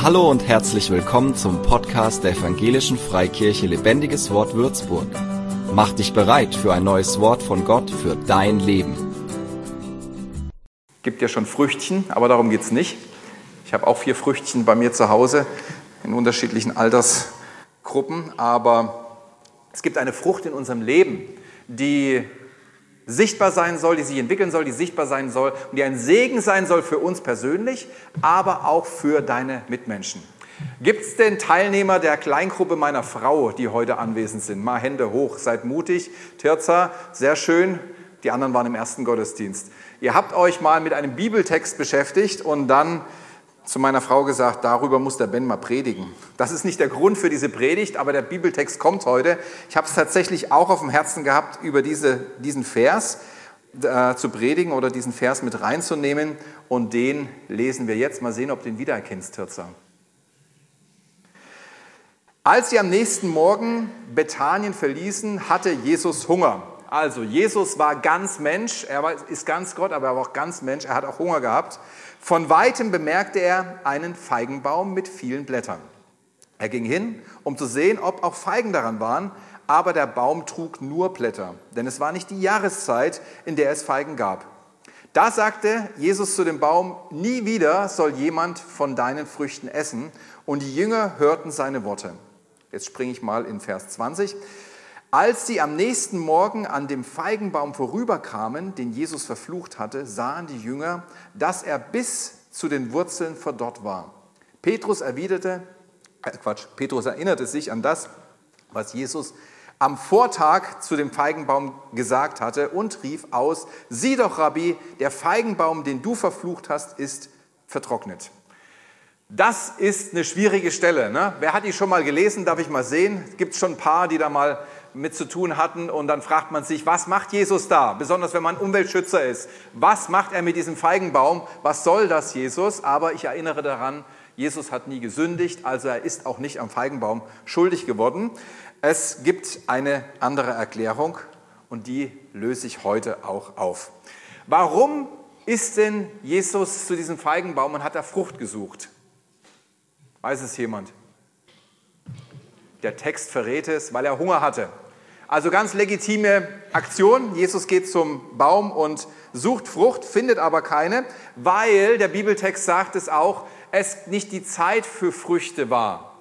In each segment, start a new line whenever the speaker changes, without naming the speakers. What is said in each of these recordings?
Hallo und herzlich willkommen zum Podcast der Evangelischen Freikirche Lebendiges Wort Würzburg. Mach dich bereit für ein neues Wort von Gott für dein Leben.
Gibt ja schon Früchtchen, aber darum geht es nicht. Ich habe auch vier Früchtchen bei mir zu Hause in unterschiedlichen Altersgruppen, aber es gibt eine Frucht in unserem Leben, die sichtbar sein soll, die sich entwickeln soll, die sichtbar sein soll und die ein Segen sein soll für uns persönlich, aber auch für deine Mitmenschen. Gibt es denn Teilnehmer der Kleingruppe meiner Frau, die heute anwesend sind? Mal Hände hoch, seid mutig. Tirza, sehr schön. Die anderen waren im ersten Gottesdienst. Ihr habt euch mal mit einem Bibeltext beschäftigt und dann zu meiner Frau gesagt, darüber muss der Ben mal predigen. Das ist nicht der Grund für diese Predigt, aber der Bibeltext kommt heute. Ich habe es tatsächlich auch auf dem Herzen gehabt, über diese, diesen Vers äh, zu predigen oder diesen Vers mit reinzunehmen. Und den lesen wir jetzt. Mal sehen, ob du den wiedererkennst, Tirza. Als sie am nächsten Morgen Bethanien verließen, hatte Jesus Hunger. Also Jesus war ganz Mensch, er ist ganz Gott, aber er war auch ganz Mensch, er hat auch Hunger gehabt. Von weitem bemerkte er einen Feigenbaum mit vielen Blättern. Er ging hin, um zu sehen, ob auch Feigen daran waren, aber der Baum trug nur Blätter, denn es war nicht die Jahreszeit, in der es Feigen gab. Da sagte Jesus zu dem Baum, nie wieder soll jemand von deinen Früchten essen. Und die Jünger hörten seine Worte. Jetzt springe ich mal in Vers 20. Als sie am nächsten Morgen an dem Feigenbaum vorüberkamen, den Jesus verflucht hatte, sahen die Jünger, dass er bis zu den Wurzeln verdorrt war. Petrus erwiderte, äh Quatsch, Petrus erinnerte sich an das, was Jesus am Vortag zu dem Feigenbaum gesagt hatte und rief aus, sieh doch, Rabbi, der Feigenbaum, den du verflucht hast, ist vertrocknet. Das ist eine schwierige Stelle. Ne? Wer hat die schon mal gelesen? Darf ich mal sehen? Gibt es schon ein paar, die da mal mit zu tun hatten. Und dann fragt man sich, was macht Jesus da? Besonders wenn man Umweltschützer ist. Was macht er mit diesem Feigenbaum? Was soll das, Jesus? Aber ich erinnere daran, Jesus hat nie gesündigt, also er ist auch nicht am Feigenbaum schuldig geworden. Es gibt eine andere Erklärung und die löse ich heute auch auf. Warum ist denn Jesus zu diesem Feigenbaum und hat er Frucht gesucht? Weiß es jemand? Der Text verrät es, weil er Hunger hatte. Also ganz legitime Aktion. Jesus geht zum Baum und sucht Frucht, findet aber keine, weil der Bibeltext sagt es auch, es nicht die Zeit für Früchte war.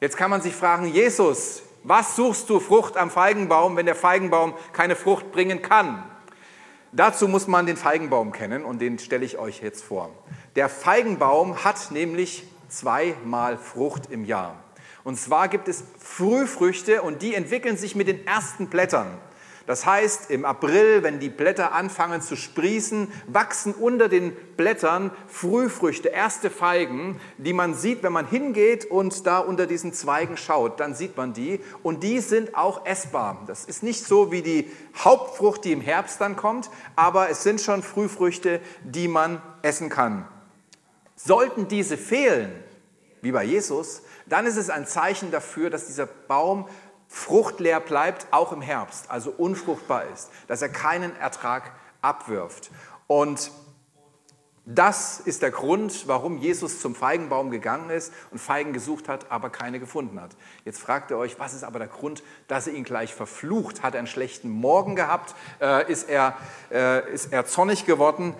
Jetzt kann man sich fragen, Jesus, was suchst du Frucht am Feigenbaum, wenn der Feigenbaum keine Frucht bringen kann? Dazu muss man den Feigenbaum kennen und den stelle ich euch jetzt vor. Der Feigenbaum hat nämlich zweimal Frucht im Jahr. Und zwar gibt es Frühfrüchte und die entwickeln sich mit den ersten Blättern. Das heißt, im April, wenn die Blätter anfangen zu sprießen, wachsen unter den Blättern Frühfrüchte, erste Feigen, die man sieht, wenn man hingeht und da unter diesen Zweigen schaut, dann sieht man die und die sind auch essbar. Das ist nicht so wie die Hauptfrucht, die im Herbst dann kommt, aber es sind schon Frühfrüchte, die man essen kann. Sollten diese fehlen, wie bei Jesus, dann ist es ein Zeichen dafür, dass dieser Baum fruchtleer bleibt, auch im Herbst, also unfruchtbar ist, dass er keinen Ertrag abwirft. Und das ist der Grund, warum Jesus zum Feigenbaum gegangen ist und Feigen gesucht hat, aber keine gefunden hat. Jetzt fragt ihr euch, was ist aber der Grund, dass er ihn gleich verflucht? Hat er einen schlechten Morgen gehabt? Äh, ist, er, äh, ist er zornig geworden?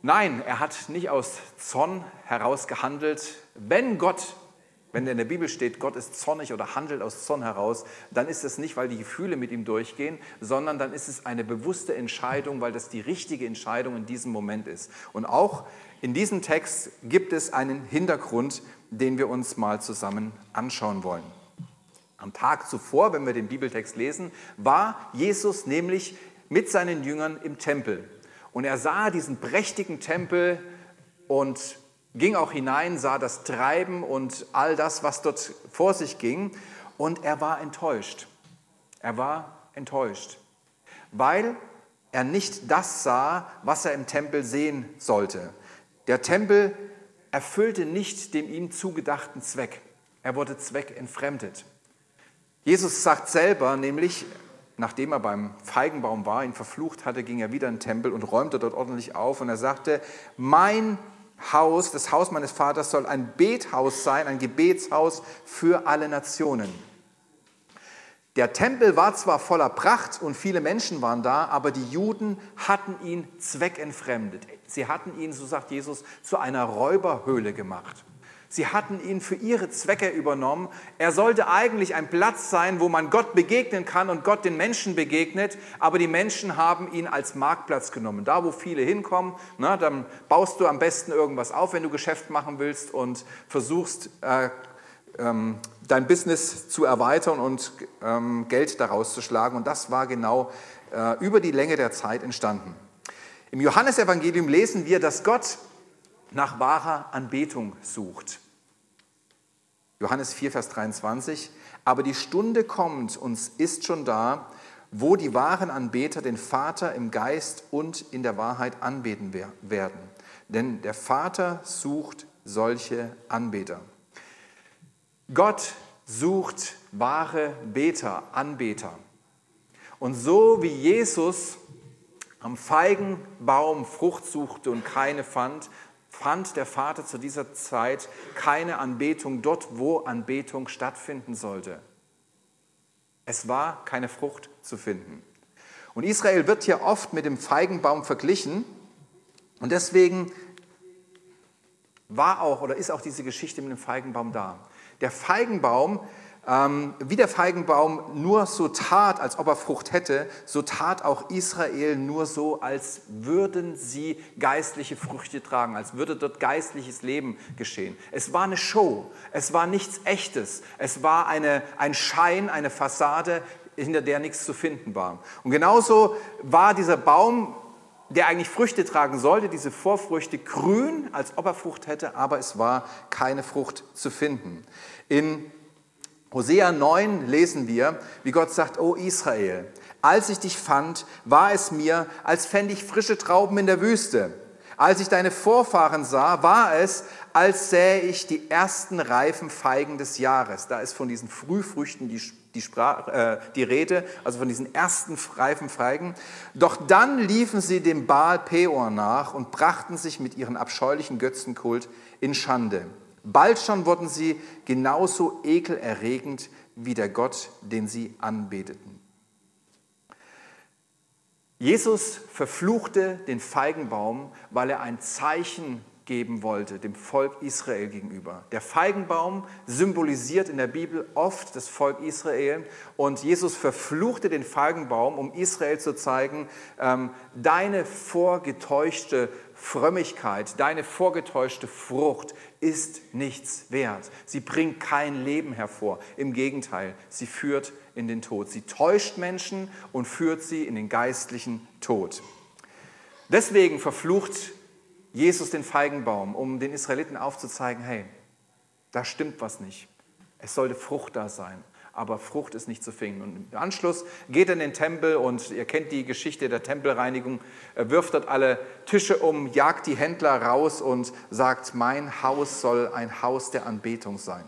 Nein, er hat nicht aus Zorn heraus gehandelt. Wenn Gott wenn in der Bibel steht, Gott ist zornig oder handelt aus Zorn heraus, dann ist es nicht, weil die Gefühle mit ihm durchgehen, sondern dann ist es eine bewusste Entscheidung, weil das die richtige Entscheidung in diesem Moment ist. Und auch in diesem Text gibt es einen Hintergrund, den wir uns mal zusammen anschauen wollen. Am Tag zuvor, wenn wir den Bibeltext lesen, war Jesus nämlich mit seinen Jüngern im Tempel. Und er sah diesen prächtigen Tempel und ging auch hinein, sah das Treiben und all das, was dort vor sich ging, und er war enttäuscht. Er war enttäuscht, weil er nicht das sah, was er im Tempel sehen sollte. Der Tempel erfüllte nicht dem ihm zugedachten Zweck. Er wurde zweckentfremdet. Jesus sagt selber nämlich, nachdem er beim Feigenbaum war, ihn verflucht hatte, ging er wieder in den Tempel und räumte dort ordentlich auf und er sagte, mein Haus, das Haus meines Vaters soll ein Bethaus sein, ein Gebetshaus für alle Nationen. Der Tempel war zwar voller Pracht und viele Menschen waren da, aber die Juden hatten ihn zweckentfremdet. Sie hatten ihn, so sagt Jesus, zu einer Räuberhöhle gemacht. Sie hatten ihn für ihre Zwecke übernommen. Er sollte eigentlich ein Platz sein, wo man Gott begegnen kann und Gott den Menschen begegnet, aber die Menschen haben ihn als Marktplatz genommen. Da, wo viele hinkommen, na, dann baust du am besten irgendwas auf, wenn du Geschäft machen willst und versuchst, äh, ähm, dein Business zu erweitern und ähm, Geld daraus zu schlagen. Und das war genau äh, über die Länge der Zeit entstanden. Im Johannesevangelium lesen wir, dass Gott nach wahrer Anbetung sucht. Johannes 4, Vers 23. Aber die Stunde kommt und ist schon da, wo die wahren Anbeter den Vater im Geist und in der Wahrheit anbeten werden. Denn der Vater sucht solche Anbeter. Gott sucht wahre Beter, Anbeter. Und so wie Jesus am Feigenbaum Frucht suchte und keine fand, fand der Vater zu dieser Zeit keine Anbetung dort, wo Anbetung stattfinden sollte. Es war keine Frucht zu finden. Und Israel wird hier oft mit dem Feigenbaum verglichen. Und deswegen war auch oder ist auch diese Geschichte mit dem Feigenbaum da. Der Feigenbaum, ähm, wie der Feigenbaum nur so tat, als ob er Frucht hätte, so tat auch Israel nur so, als würden sie geistliche Früchte tragen, als würde dort geistliches Leben geschehen. Es war eine Show, es war nichts Echtes, es war eine, ein Schein, eine Fassade, hinter der nichts zu finden war. Und genauso war dieser Baum der eigentlich Früchte tragen sollte, diese Vorfrüchte grün, als ob er Frucht hätte, aber es war keine Frucht zu finden. In Hosea 9 lesen wir, wie Gott sagt, O Israel, als ich dich fand, war es mir, als fände ich frische Trauben in der Wüste. Als ich deine Vorfahren sah, war es, als sähe ich die ersten reifen Feigen des Jahres. Da ist von diesen Frühfrüchten die, die, Sprach, äh, die Rede, also von diesen ersten reifen Feigen. Doch dann liefen sie dem Baal Peor nach und brachten sich mit ihren abscheulichen Götzenkult in Schande. Bald schon wurden sie genauso ekelerregend wie der Gott, den sie anbeteten. Jesus verfluchte den Feigenbaum, weil er ein Zeichen geben wollte dem Volk Israel gegenüber. Der Feigenbaum symbolisiert in der Bibel oft das Volk Israel und Jesus verfluchte den Feigenbaum, um Israel zu zeigen, ähm, deine vorgetäuschte Frömmigkeit, deine vorgetäuschte Frucht ist nichts wert. Sie bringt kein Leben hervor. Im Gegenteil, sie führt in den Tod. Sie täuscht Menschen und führt sie in den geistlichen Tod. Deswegen verflucht Jesus den Feigenbaum, um den Israeliten aufzuzeigen, hey, da stimmt was nicht. Es sollte Frucht da sein, aber Frucht ist nicht zu finden. Und im Anschluss geht er in den Tempel und ihr kennt die Geschichte der Tempelreinigung, er wirft dort alle Tische um, jagt die Händler raus und sagt, mein Haus soll ein Haus der Anbetung sein.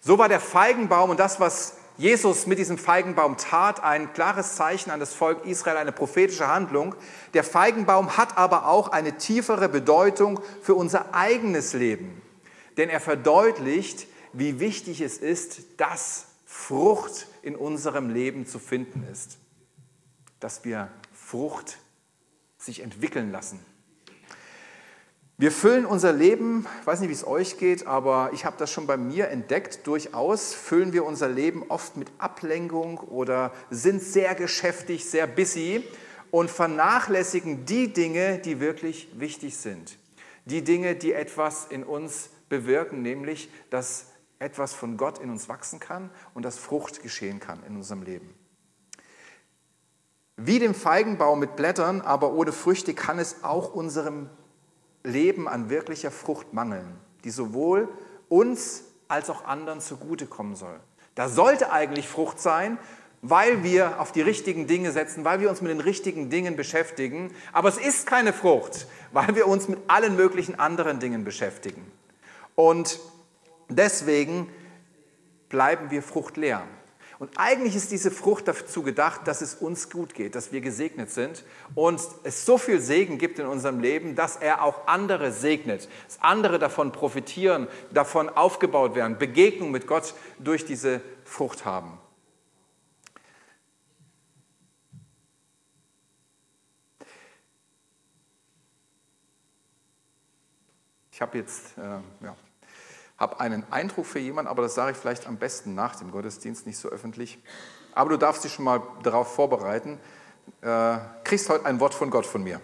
So war der Feigenbaum und das, was Jesus mit diesem Feigenbaum tat, ein klares Zeichen an das Volk Israel, eine prophetische Handlung. Der Feigenbaum hat aber auch eine tiefere Bedeutung für unser eigenes Leben. Denn er verdeutlicht, wie wichtig es ist, dass Frucht in unserem Leben zu finden ist. Dass wir Frucht sich entwickeln lassen. Wir füllen unser Leben, ich weiß nicht, wie es euch geht, aber ich habe das schon bei mir entdeckt, durchaus füllen wir unser Leben oft mit Ablenkung oder sind sehr geschäftig, sehr busy und vernachlässigen die Dinge, die wirklich wichtig sind. Die Dinge, die etwas in uns bewirken, nämlich, dass etwas von Gott in uns wachsen kann und dass Frucht geschehen kann in unserem Leben. Wie dem Feigenbaum mit Blättern, aber ohne Früchte kann es auch unserem Leben an wirklicher Frucht mangeln, die sowohl uns als auch anderen zugutekommen soll. Da sollte eigentlich Frucht sein, weil wir auf die richtigen Dinge setzen, weil wir uns mit den richtigen Dingen beschäftigen. Aber es ist keine Frucht, weil wir uns mit allen möglichen anderen Dingen beschäftigen. Und deswegen bleiben wir fruchtleer. Und eigentlich ist diese Frucht dazu gedacht, dass es uns gut geht, dass wir gesegnet sind und es so viel Segen gibt in unserem Leben, dass er auch andere segnet, dass andere davon profitieren, davon aufgebaut werden, Begegnung mit Gott durch diese Frucht haben. Ich habe jetzt äh, ja, hab einen Eindruck für jemanden, aber das sage ich vielleicht am besten nach dem Gottesdienst, nicht so öffentlich. Aber du darfst dich schon mal darauf vorbereiten. Äh, kriegst heute ein Wort von Gott von mir.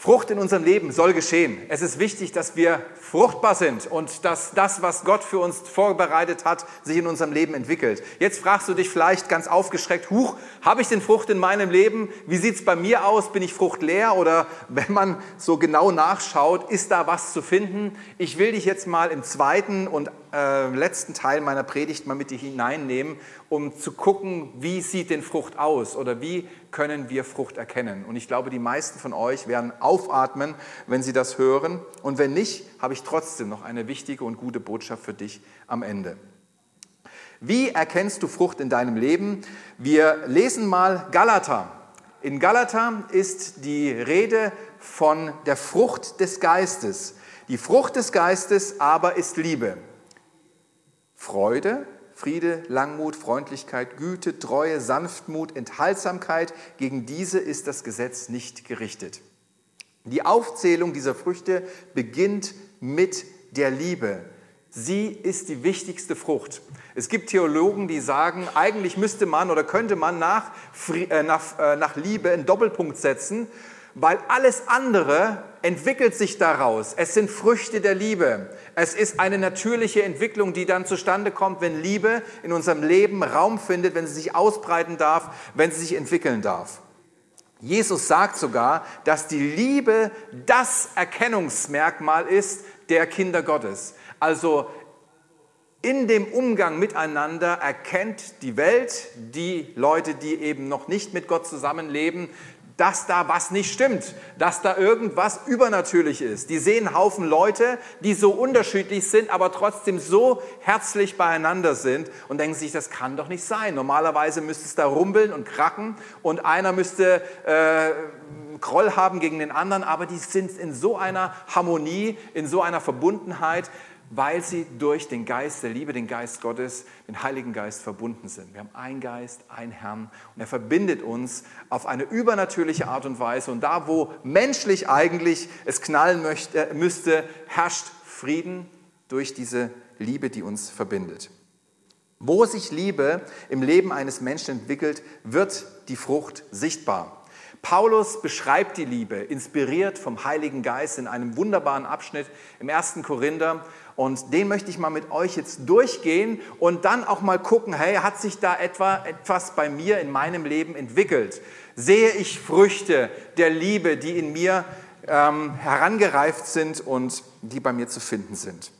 Frucht in unserem Leben soll geschehen. Es ist wichtig, dass wir fruchtbar sind und dass das, was Gott für uns vorbereitet hat, sich in unserem Leben entwickelt. Jetzt fragst du dich vielleicht ganz aufgeschreckt, huch, habe ich denn Frucht in meinem Leben? Wie sieht es bei mir aus? Bin ich fruchtleer? Oder wenn man so genau nachschaut, ist da was zu finden? Ich will dich jetzt mal im zweiten und äh, letzten Teil meiner Predigt mal mit dir hineinnehmen, um zu gucken, wie sieht denn Frucht aus oder wie können wir Frucht erkennen. Und ich glaube, die meisten von euch werden aufatmen, wenn sie das hören. Und wenn nicht, habe ich trotzdem noch eine wichtige und gute Botschaft für dich am Ende. Wie erkennst du Frucht in deinem Leben? Wir lesen mal Galater. In Galater ist die Rede von der Frucht des Geistes. Die Frucht des Geistes aber ist Liebe. Freude, Friede, Langmut, Freundlichkeit, Güte, Treue, Sanftmut, Enthaltsamkeit, gegen diese ist das Gesetz nicht gerichtet. Die Aufzählung dieser Früchte beginnt mit der Liebe. Sie ist die wichtigste Frucht. Es gibt Theologen, die sagen, eigentlich müsste man oder könnte man nach, äh, nach, äh, nach Liebe einen Doppelpunkt setzen weil alles andere entwickelt sich daraus. Es sind Früchte der Liebe. Es ist eine natürliche Entwicklung, die dann zustande kommt, wenn Liebe in unserem Leben Raum findet, wenn sie sich ausbreiten darf, wenn sie sich entwickeln darf. Jesus sagt sogar, dass die Liebe das Erkennungsmerkmal ist der Kinder Gottes. Also in dem Umgang miteinander erkennt die Welt, die Leute, die eben noch nicht mit Gott zusammenleben, dass da was nicht stimmt, dass da irgendwas übernatürlich ist. Die sehen Haufen Leute, die so unterschiedlich sind, aber trotzdem so herzlich beieinander sind und denken sich, das kann doch nicht sein. Normalerweise müsste es da rumbeln und kracken und einer müsste äh, Groll haben gegen den anderen, aber die sind in so einer Harmonie, in so einer Verbundenheit, weil sie durch den Geist der Liebe, den Geist Gottes, den Heiligen Geist verbunden sind. Wir haben einen Geist, einen Herrn und er verbindet uns auf eine übernatürliche Art und Weise. Und da, wo menschlich eigentlich es knallen möchte, müsste, herrscht Frieden durch diese Liebe, die uns verbindet. Wo sich Liebe im Leben eines Menschen entwickelt, wird die Frucht sichtbar. Paulus beschreibt die Liebe, inspiriert vom Heiligen Geist in einem wunderbaren Abschnitt im 1. Korinther. Und den möchte ich mal mit euch jetzt durchgehen und dann auch mal gucken, hey, hat sich da etwa etwas bei mir in meinem Leben entwickelt? Sehe ich Früchte der Liebe, die in mir ähm, herangereift sind und die bei mir zu finden sind?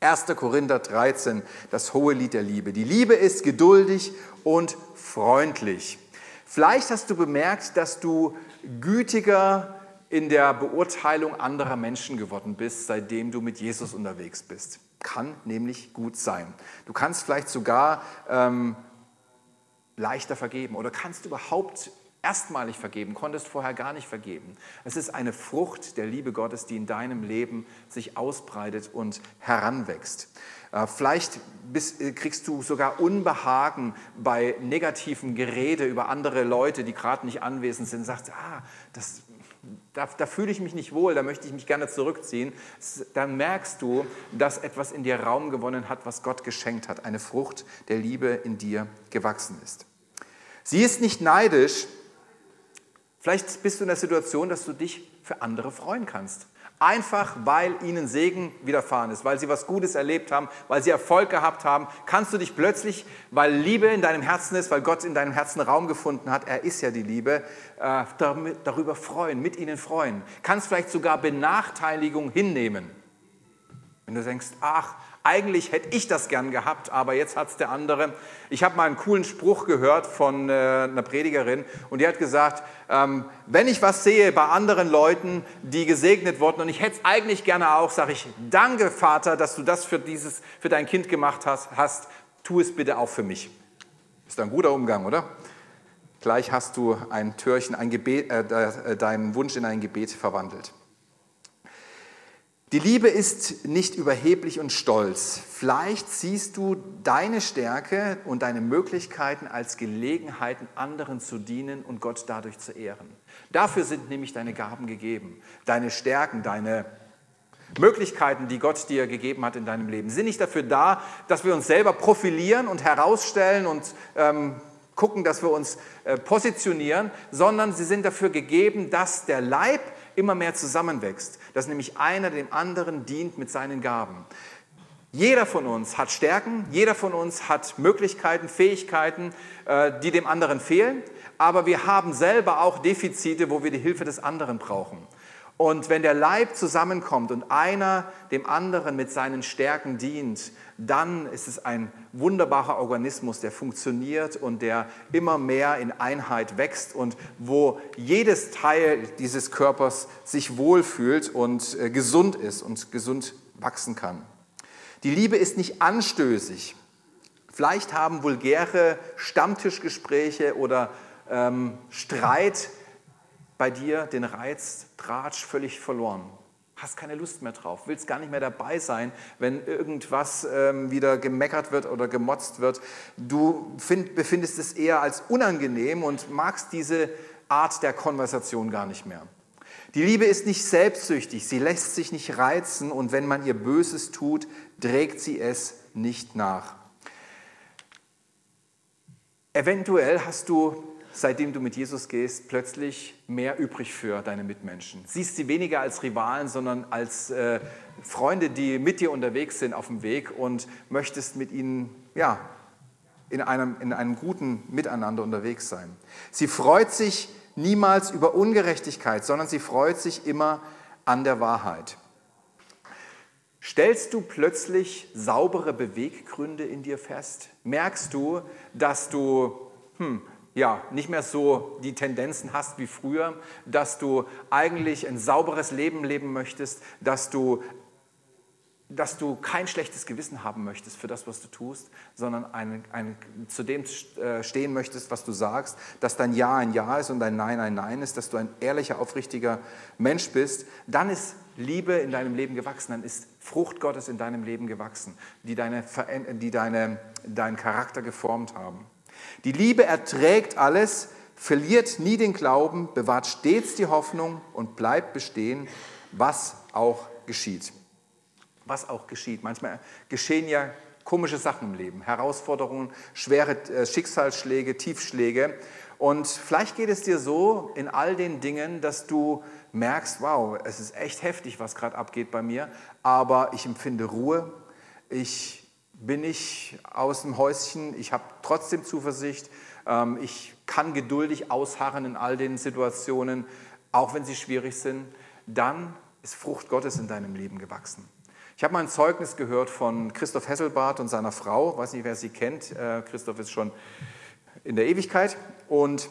1. Korinther 13, das hohe Lied der Liebe. Die Liebe ist geduldig und freundlich. Vielleicht hast du bemerkt, dass du gütiger, in der Beurteilung anderer Menschen geworden bist, seitdem du mit Jesus unterwegs bist. Kann nämlich gut sein. Du kannst vielleicht sogar ähm, leichter vergeben oder kannst überhaupt erstmalig vergeben, konntest vorher gar nicht vergeben. Es ist eine Frucht der Liebe Gottes, die in deinem Leben sich ausbreitet und heranwächst. Äh, vielleicht bist, äh, kriegst du sogar Unbehagen bei negativem Gerede über andere Leute, die gerade nicht anwesend sind. Sagst, ah, das da, da fühle ich mich nicht wohl, da möchte ich mich gerne zurückziehen, dann merkst du, dass etwas in dir Raum gewonnen hat, was Gott geschenkt hat, eine Frucht der Liebe in dir gewachsen ist. Sie ist nicht neidisch. Vielleicht bist du in der Situation, dass du dich für andere freuen kannst. Einfach weil ihnen Segen widerfahren ist, weil sie was Gutes erlebt haben, weil sie Erfolg gehabt haben, kannst du dich plötzlich, weil Liebe in deinem Herzen ist, weil Gott in deinem Herzen Raum gefunden hat, er ist ja die Liebe, äh, darüber freuen, mit ihnen freuen. Kannst vielleicht sogar Benachteiligung hinnehmen. Wenn du denkst, ach, eigentlich hätte ich das gern gehabt, aber jetzt hat es der andere. Ich habe mal einen coolen Spruch gehört von äh, einer Predigerin und die hat gesagt, ähm, wenn ich was sehe bei anderen Leuten, die gesegnet wurden und ich hätte es eigentlich gerne auch, sage ich, danke Vater, dass du das für, dieses, für dein Kind gemacht hast, hast, tu es bitte auch für mich. Ist ein guter Umgang, oder? Gleich hast du ein Türchen, ein Gebet, äh, äh deinen Wunsch in ein Gebet verwandelt. Die Liebe ist nicht überheblich und stolz. Vielleicht siehst du deine Stärke und deine Möglichkeiten als Gelegenheiten, anderen zu dienen und Gott dadurch zu ehren. Dafür sind nämlich deine Gaben gegeben. Deine Stärken, deine Möglichkeiten, die Gott dir gegeben hat in deinem Leben, sind nicht dafür da, dass wir uns selber profilieren und herausstellen und ähm, gucken, dass wir uns äh, positionieren, sondern sie sind dafür gegeben, dass der Leib immer mehr zusammenwächst, dass nämlich einer dem anderen dient mit seinen Gaben. Jeder von uns hat Stärken, jeder von uns hat Möglichkeiten, Fähigkeiten, äh, die dem anderen fehlen, aber wir haben selber auch Defizite, wo wir die Hilfe des anderen brauchen. Und wenn der Leib zusammenkommt und einer dem anderen mit seinen Stärken dient, dann ist es ein wunderbarer Organismus, der funktioniert und der immer mehr in Einheit wächst und wo jedes Teil dieses Körpers sich wohlfühlt und äh, gesund ist und gesund wachsen kann. Die Liebe ist nicht anstößig. Vielleicht haben vulgäre Stammtischgespräche oder ähm, Streit bei dir den Reiz, Tratsch, völlig verloren. Hast keine Lust mehr drauf, willst gar nicht mehr dabei sein, wenn irgendwas ähm, wieder gemeckert wird oder gemotzt wird. Du find, befindest es eher als unangenehm und magst diese Art der Konversation gar nicht mehr. Die Liebe ist nicht selbstsüchtig, sie lässt sich nicht reizen und wenn man ihr Böses tut, trägt sie es nicht nach. Eventuell hast du seitdem du mit Jesus gehst, plötzlich mehr übrig für deine Mitmenschen. Siehst sie weniger als Rivalen, sondern als äh, Freunde, die mit dir unterwegs sind auf dem Weg und möchtest mit ihnen ja, in, einem, in einem guten Miteinander unterwegs sein. Sie freut sich niemals über Ungerechtigkeit, sondern sie freut sich immer an der Wahrheit. Stellst du plötzlich saubere Beweggründe in dir fest? Merkst du, dass du hm, ja, nicht mehr so die Tendenzen hast wie früher, dass du eigentlich ein sauberes Leben leben möchtest, dass du, dass du kein schlechtes Gewissen haben möchtest für das, was du tust, sondern ein, ein, zu dem äh, stehen möchtest, was du sagst, dass dein Ja ein Ja ist und dein Nein ein Nein ist, dass du ein ehrlicher, aufrichtiger Mensch bist, dann ist Liebe in deinem Leben gewachsen, dann ist Frucht Gottes in deinem Leben gewachsen, die, deine, die deine, deinen Charakter geformt haben. Die Liebe erträgt alles, verliert nie den Glauben, bewahrt stets die Hoffnung und bleibt bestehen, was auch geschieht. Was auch geschieht. Manchmal geschehen ja komische Sachen im Leben, Herausforderungen, schwere äh, Schicksalsschläge, Tiefschläge. Und vielleicht geht es dir so in all den Dingen, dass du merkst, wow, es ist echt heftig, was gerade abgeht bei mir, aber ich empfinde Ruhe, ich bin ich aus dem Häuschen, ich habe trotzdem Zuversicht, ähm, ich kann geduldig ausharren in all den Situationen, auch wenn sie schwierig sind, dann ist Frucht Gottes in deinem Leben gewachsen. Ich habe mal ein Zeugnis gehört von Christoph Hesselbart und seiner Frau, ich weiß nicht, wer sie kennt, äh, Christoph ist schon in der Ewigkeit und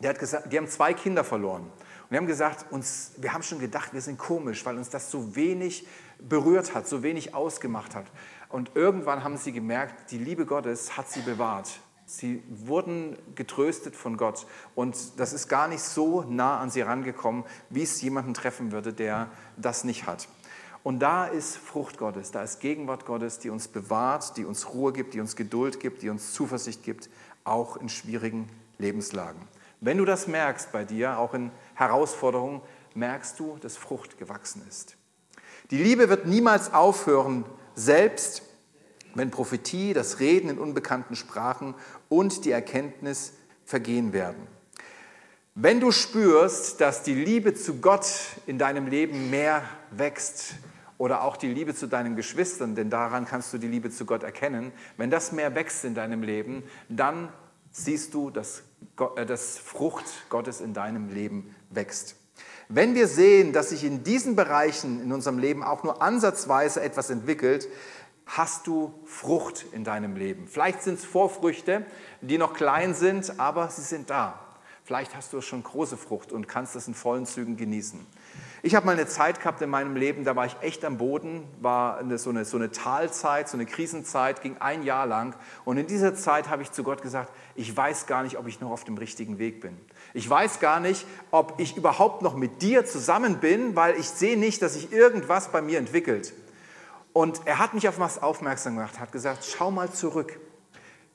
der hat gesagt, die haben zwei Kinder verloren. Und wir haben gesagt, uns, wir haben schon gedacht, wir sind komisch, weil uns das so wenig berührt hat, so wenig ausgemacht hat. Und irgendwann haben sie gemerkt, die Liebe Gottes hat sie bewahrt. Sie wurden getröstet von Gott. Und das ist gar nicht so nah an sie rangekommen, wie es jemanden treffen würde, der das nicht hat. Und da ist Frucht Gottes, da ist Gegenwart Gottes, die uns bewahrt, die uns Ruhe gibt, die uns Geduld gibt, die uns Zuversicht gibt, auch in schwierigen Lebenslagen. Wenn du das merkst bei dir, auch in Herausforderungen, merkst du, dass Frucht gewachsen ist. Die Liebe wird niemals aufhören, selbst wenn Prophetie, das Reden in unbekannten Sprachen und die Erkenntnis vergehen werden. Wenn du spürst, dass die Liebe zu Gott in deinem Leben mehr wächst oder auch die Liebe zu deinen Geschwistern, denn daran kannst du die Liebe zu Gott erkennen, wenn das mehr wächst in deinem Leben, dann siehst du, dass, Gott, äh, dass Frucht Gottes in deinem Leben wächst. Wenn wir sehen, dass sich in diesen Bereichen in unserem Leben auch nur ansatzweise etwas entwickelt, hast du Frucht in deinem Leben. Vielleicht sind es Vorfrüchte, die noch klein sind, aber sie sind da. Vielleicht hast du schon große Frucht und kannst es in vollen Zügen genießen. Ich habe mal eine Zeit gehabt in meinem Leben, da war ich echt am Boden, war eine, so, eine, so eine Talzeit, so eine Krisenzeit, ging ein Jahr lang. Und in dieser Zeit habe ich zu Gott gesagt, ich weiß gar nicht, ob ich noch auf dem richtigen Weg bin. Ich weiß gar nicht, ob ich überhaupt noch mit dir zusammen bin, weil ich sehe nicht, dass sich irgendwas bei mir entwickelt. Und er hat mich auf was aufmerksam gemacht, hat gesagt, schau mal zurück.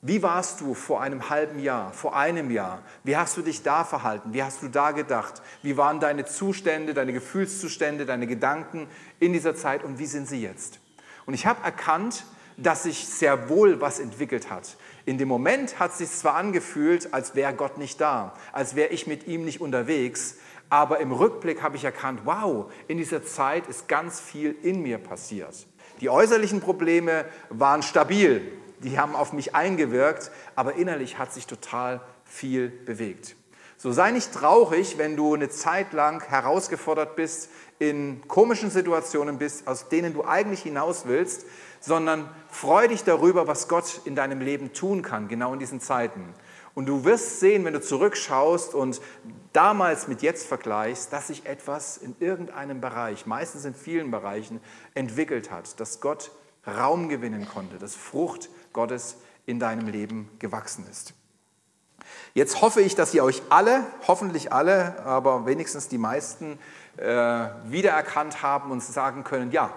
Wie warst du vor einem halben Jahr, vor einem Jahr? Wie hast du dich da verhalten? Wie hast du da gedacht? Wie waren deine Zustände, deine Gefühlszustände, deine Gedanken in dieser Zeit und wie sind sie jetzt? Und ich habe erkannt, dass sich sehr wohl was entwickelt hat. In dem Moment hat es sich zwar angefühlt, als wäre Gott nicht da, als wäre ich mit ihm nicht unterwegs, aber im Rückblick habe ich erkannt, wow, in dieser Zeit ist ganz viel in mir passiert. Die äußerlichen Probleme waren stabil, die haben auf mich eingewirkt, aber innerlich hat sich total viel bewegt. So sei nicht traurig, wenn du eine Zeit lang herausgefordert bist, in komischen Situationen bist, aus denen du eigentlich hinaus willst, sondern freu dich darüber, was Gott in deinem Leben tun kann, genau in diesen Zeiten. Und du wirst sehen, wenn du zurückschaust und damals mit jetzt vergleichst, dass sich etwas in irgendeinem Bereich, meistens in vielen Bereichen, entwickelt hat, dass Gott Raum gewinnen konnte, dass Frucht Gottes in deinem Leben gewachsen ist. Jetzt hoffe ich, dass ihr euch alle, hoffentlich alle, aber wenigstens die meisten, äh, wiedererkannt haben und sagen können, ja,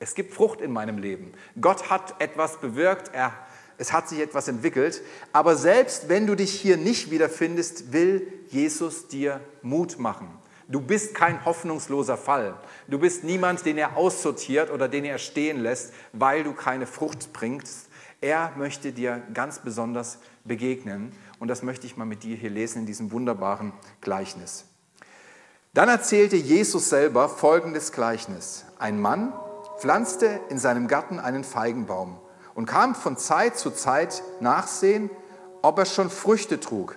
es gibt Frucht in meinem Leben. Gott hat etwas bewirkt, er, es hat sich etwas entwickelt. Aber selbst wenn du dich hier nicht wiederfindest, will Jesus dir Mut machen. Du bist kein hoffnungsloser Fall. Du bist niemand, den er aussortiert oder den er stehen lässt, weil du keine Frucht bringst, er möchte dir ganz besonders begegnen. Und das möchte ich mal mit dir hier lesen in diesem wunderbaren Gleichnis. Dann erzählte Jesus selber folgendes Gleichnis. Ein Mann pflanzte in seinem Garten einen Feigenbaum und kam von Zeit zu Zeit nachsehen, ob er schon Früchte trug.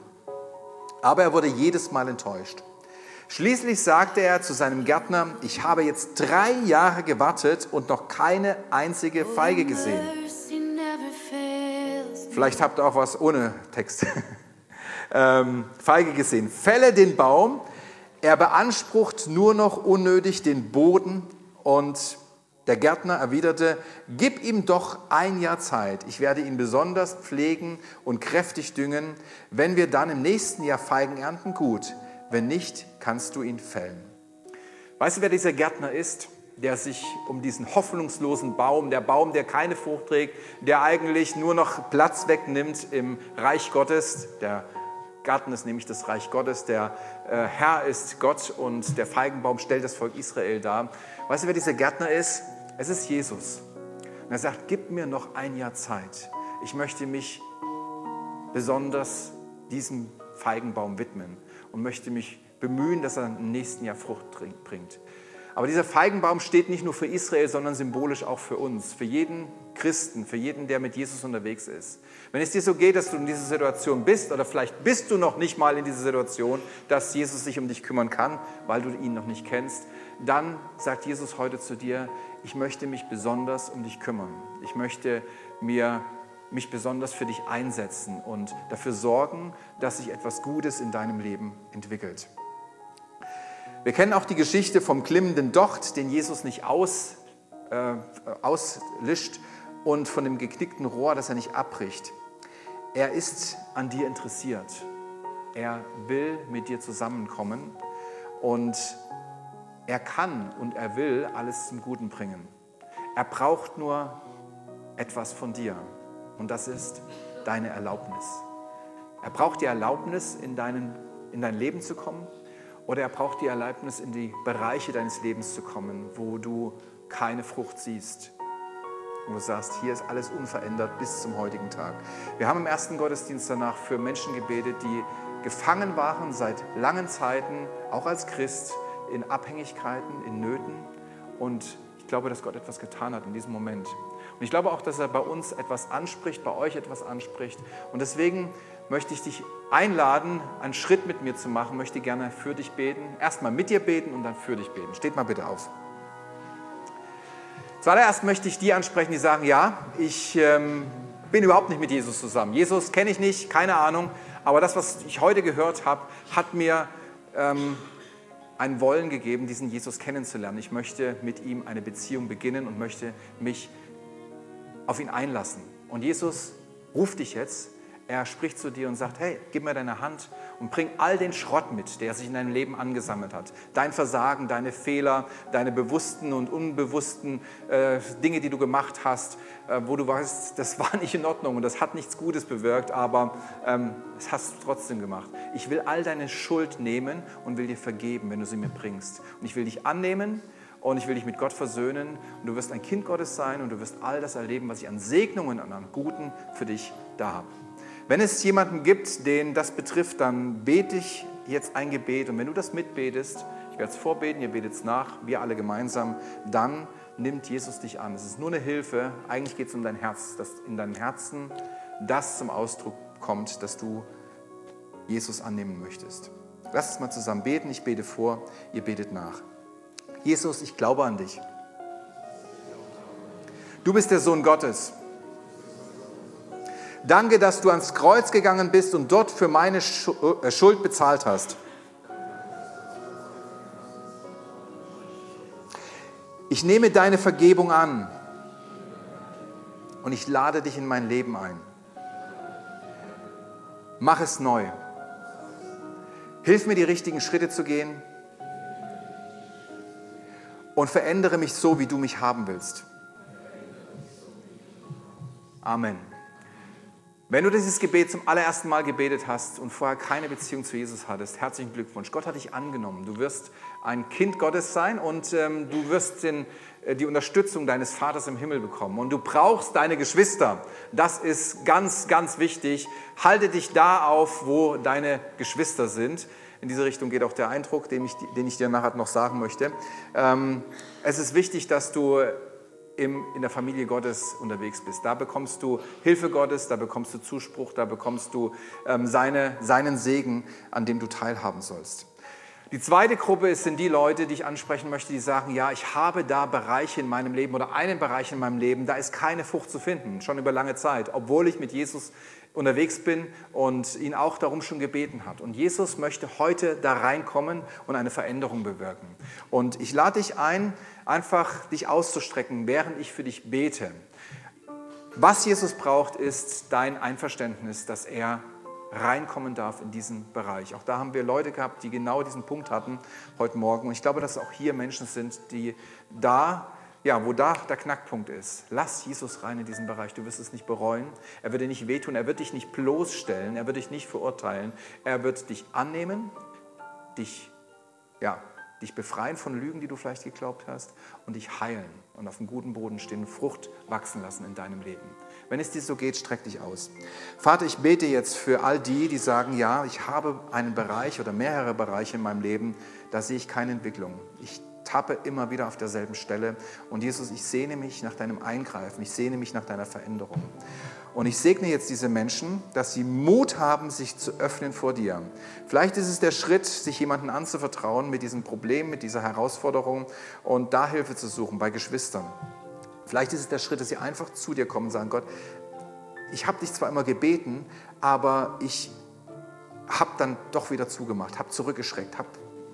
Aber er wurde jedes Mal enttäuscht. Schließlich sagte er zu seinem Gärtner, ich habe jetzt drei Jahre gewartet und noch keine einzige Feige gesehen. Vielleicht habt ihr auch was ohne Text. ähm, Feige gesehen. Fälle den Baum. Er beansprucht nur noch unnötig den Boden und der Gärtner erwiderte, gib ihm doch ein Jahr Zeit. Ich werde ihn besonders pflegen und kräftig düngen. Wenn wir dann im nächsten Jahr Feigen ernten, gut. Wenn nicht, kannst du ihn fällen. Weißt du, wer dieser Gärtner ist? Der sich um diesen hoffnungslosen Baum, der Baum, der keine Frucht trägt, der eigentlich nur noch Platz wegnimmt im Reich Gottes. Der Garten ist nämlich das Reich Gottes, der äh, Herr ist Gott und der Feigenbaum stellt das Volk Israel dar. Weißt du, wer dieser Gärtner ist? Es ist Jesus. Und er sagt, gib mir noch ein Jahr Zeit. Ich möchte mich besonders diesem Feigenbaum widmen und möchte mich bemühen, dass er im nächsten Jahr Frucht bringt. Aber dieser Feigenbaum steht nicht nur für Israel, sondern symbolisch auch für uns, für jeden Christen, für jeden, der mit Jesus unterwegs ist. Wenn es dir so geht, dass du in dieser Situation bist, oder vielleicht bist du noch nicht mal in dieser Situation, dass Jesus sich um dich kümmern kann, weil du ihn noch nicht kennst, dann sagt Jesus heute zu dir, ich möchte mich besonders um dich kümmern. Ich möchte mir mich besonders für dich einsetzen und dafür sorgen, dass sich etwas Gutes in deinem Leben entwickelt. Wir kennen auch die Geschichte vom klimmenden Docht, den Jesus nicht aus, äh, auslöscht und von dem geknickten Rohr, das er nicht abbricht. Er ist an dir interessiert. Er will mit dir zusammenkommen und er kann und er will alles zum Guten bringen. Er braucht nur etwas von dir und das ist deine Erlaubnis. Er braucht die Erlaubnis, in, deinen, in dein Leben zu kommen. Oder er braucht die Erlaubnis, in die Bereiche deines Lebens zu kommen, wo du keine Frucht siehst. Und du sagst, hier ist alles unverändert bis zum heutigen Tag. Wir haben im ersten Gottesdienst danach für Menschen gebetet, die gefangen waren seit langen Zeiten, auch als Christ, in Abhängigkeiten, in Nöten. Und ich glaube, dass Gott etwas getan hat in diesem Moment. Und ich glaube auch, dass er bei uns etwas anspricht, bei euch etwas anspricht. Und deswegen möchte ich dich einladen, einen Schritt mit mir zu machen, möchte gerne für dich beten. Erstmal mit dir beten und dann für dich beten. Steht mal bitte auf. Zuallererst möchte ich die ansprechen, die sagen, ja, ich ähm, bin überhaupt nicht mit Jesus zusammen. Jesus kenne ich nicht, keine Ahnung, aber das, was ich heute gehört habe, hat mir ähm, ein Wollen gegeben, diesen Jesus kennenzulernen. Ich möchte mit ihm eine Beziehung beginnen und möchte mich auf ihn einlassen. Und Jesus ruft dich jetzt er spricht zu dir und sagt, hey, gib mir deine Hand und bring all den Schrott mit, der sich in deinem Leben angesammelt hat. Dein Versagen, deine Fehler, deine bewussten und unbewussten äh, Dinge, die du gemacht hast, äh, wo du weißt, das war nicht in Ordnung und das hat nichts Gutes bewirkt, aber ähm, es hast du trotzdem gemacht. Ich will all deine Schuld nehmen und will dir vergeben, wenn du sie mir bringst. Und ich will dich annehmen, und ich will dich mit Gott versöhnen und du wirst ein Kind Gottes sein und du wirst all das erleben, was ich an Segnungen und an Guten für dich da habe. Wenn es jemanden gibt, den das betrifft, dann bete ich jetzt ein Gebet. Und wenn du das mitbetest, ich werde es vorbeten, ihr betet es nach, wir alle gemeinsam, dann nimmt Jesus dich an. Es ist nur eine Hilfe. Eigentlich geht es um dein Herz, dass in deinem Herzen das zum Ausdruck kommt, dass du Jesus annehmen möchtest. Lass uns mal zusammen beten. Ich bete vor, ihr betet nach. Jesus, ich glaube an dich. Du bist der Sohn Gottes. Danke, dass du ans Kreuz gegangen bist und dort für meine äh, Schuld bezahlt hast. Ich nehme deine Vergebung an und ich lade dich in mein Leben ein. Mach es neu. Hilf mir, die richtigen Schritte zu gehen und verändere mich so, wie du mich haben willst. Amen. Wenn du dieses Gebet zum allerersten Mal gebetet hast und vorher keine Beziehung zu Jesus hattest, herzlichen Glückwunsch. Gott hat dich angenommen. Du wirst ein Kind Gottes sein und ähm, du wirst den, äh, die Unterstützung deines Vaters im Himmel bekommen. Und du brauchst deine Geschwister. Das ist ganz, ganz wichtig. Halte dich da auf, wo deine Geschwister sind. In diese Richtung geht auch der Eindruck, den ich, den ich dir nachher noch sagen möchte. Ähm, es ist wichtig, dass du im, in der Familie Gottes unterwegs bist. Da bekommst du Hilfe Gottes, da bekommst du Zuspruch, da bekommst du ähm, seine, seinen Segen, an dem du teilhaben sollst. Die zweite Gruppe sind die Leute, die ich ansprechen möchte, die sagen, ja, ich habe da Bereiche in meinem Leben oder einen Bereich in meinem Leben, da ist keine Frucht zu finden, schon über lange Zeit, obwohl ich mit Jesus unterwegs bin und ihn auch darum schon gebeten hat. Und Jesus möchte heute da reinkommen und eine Veränderung bewirken. Und ich lade dich ein, einfach dich auszustrecken, während ich für dich bete. Was Jesus braucht, ist dein Einverständnis, dass er reinkommen darf in diesen Bereich. Auch da haben wir Leute gehabt, die genau diesen Punkt hatten heute Morgen. Und ich glaube, dass auch hier Menschen sind, die da, ja, wo da der Knackpunkt ist. Lass Jesus rein in diesen Bereich. Du wirst es nicht bereuen. Er wird dir nicht wehtun. Er wird dich nicht bloßstellen. Er wird dich nicht verurteilen. Er wird dich annehmen, dich, ja, dich befreien von Lügen, die du vielleicht geglaubt hast und dich heilen und auf einem guten Boden stehen, Frucht wachsen lassen in deinem Leben. Wenn es dir so geht, streck dich aus. Vater, ich bete jetzt für all die, die sagen, ja, ich habe einen Bereich oder mehrere Bereiche in meinem Leben, da sehe ich keine Entwicklung. Ich tappe immer wieder auf derselben Stelle. Und Jesus, ich sehne mich nach deinem Eingreifen, ich sehne mich nach deiner Veränderung. Und ich segne jetzt diese Menschen, dass sie Mut haben, sich zu öffnen vor dir. Vielleicht ist es der Schritt, sich jemandem anzuvertrauen mit diesem Problem, mit dieser Herausforderung und da Hilfe zu suchen bei Geschwistern. Vielleicht ist es der Schritt, dass sie einfach zu dir kommen und sagen, Gott, ich habe dich zwar immer gebeten, aber ich habe dann doch wieder zugemacht, habe zurückgeschreckt, habe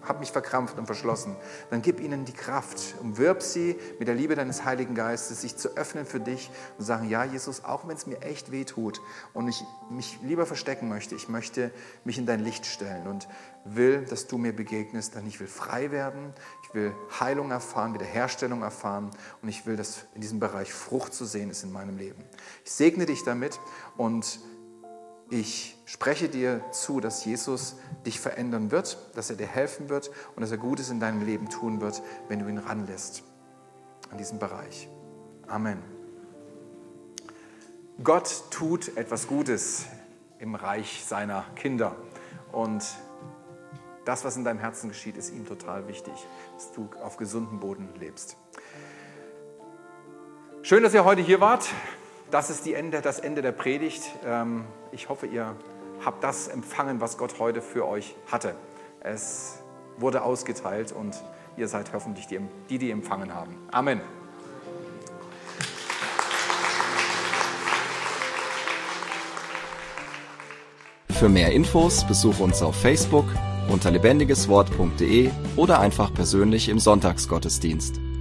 habe mich verkrampft und verschlossen, dann gib ihnen die Kraft. Umwirb sie mit der Liebe deines Heiligen Geistes, sich zu öffnen für dich und sagen, ja Jesus, auch wenn es mir echt weh tut und ich mich lieber verstecken möchte, ich möchte mich in dein Licht stellen und will, dass du mir begegnest, denn ich will frei werden, ich will Heilung erfahren, Wiederherstellung erfahren und ich will, dass in diesem Bereich Frucht zu sehen ist in meinem Leben. Ich segne dich damit und ich spreche dir zu, dass Jesus dich verändern wird, dass er dir helfen wird und dass er Gutes in deinem Leben tun wird, wenn du ihn ranlässt an diesem Bereich. Amen. Gott tut etwas Gutes im Reich seiner Kinder und das, was in deinem Herzen geschieht, ist ihm total wichtig, dass du auf gesundem Boden lebst. Schön, dass ihr heute hier wart das ist Ende, das Ende der Predigt. Ähm, ich hoffe, ihr habt das empfangen, was Gott heute für euch hatte. Es wurde ausgeteilt und ihr seid hoffentlich die, die, die empfangen haben. Amen.
Für mehr Infos besuche uns auf Facebook unter lebendigeswort.de oder einfach persönlich im Sonntagsgottesdienst.